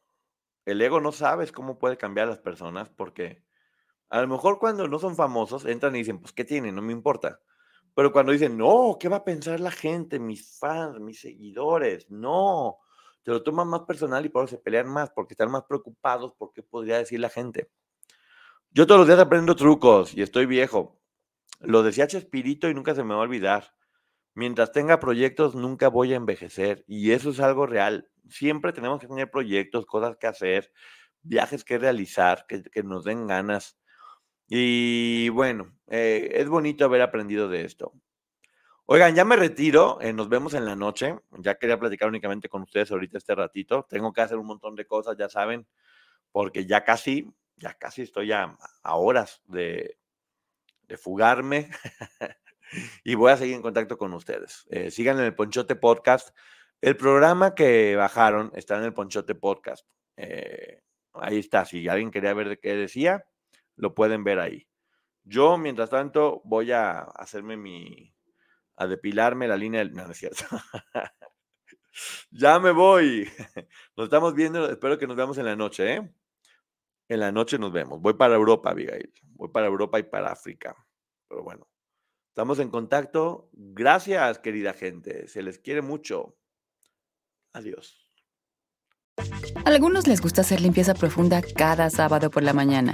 El ego no sabes cómo puede cambiar a las personas porque a lo mejor cuando no son famosos entran y dicen, pues, ¿qué tienen? No me importa. Pero cuando dicen, no, ¿qué va a pensar la gente, mis fans, mis seguidores? No, te lo toman más personal y por eso se pelean más, porque están más preocupados por qué podría decir la gente. Yo todos los días aprendo trucos y estoy viejo. Lo decía Chespirito y nunca se me va a olvidar. Mientras tenga proyectos, nunca voy a envejecer. Y eso es algo real. Siempre tenemos que tener proyectos, cosas que hacer, viajes que realizar, que, que nos den ganas. Y bueno, eh, es bonito haber aprendido de esto. Oigan, ya me retiro, eh, nos vemos en la noche. Ya quería platicar únicamente con ustedes ahorita este ratito. Tengo que hacer un montón de cosas, ya saben, porque ya casi, ya casi estoy a, a horas de, de fugarme [LAUGHS] y voy a seguir en contacto con ustedes. Eh, sigan en el Ponchote Podcast. El programa que bajaron está en el Ponchote Podcast. Eh, ahí está, si alguien quería ver qué decía, lo pueden ver ahí. Yo, mientras tanto, voy a hacerme mi, a depilarme la línea del... No, no es cierto. [LAUGHS] ya me voy. [LAUGHS] Nos estamos viendo, espero que nos veamos en la noche, ¿eh? En la noche nos vemos. Voy para Europa, Abigail. Voy para Europa y para África. Pero bueno, estamos en contacto. Gracias, querida gente. Se les quiere mucho. Adiós. A algunos les gusta hacer limpieza profunda cada sábado por la mañana.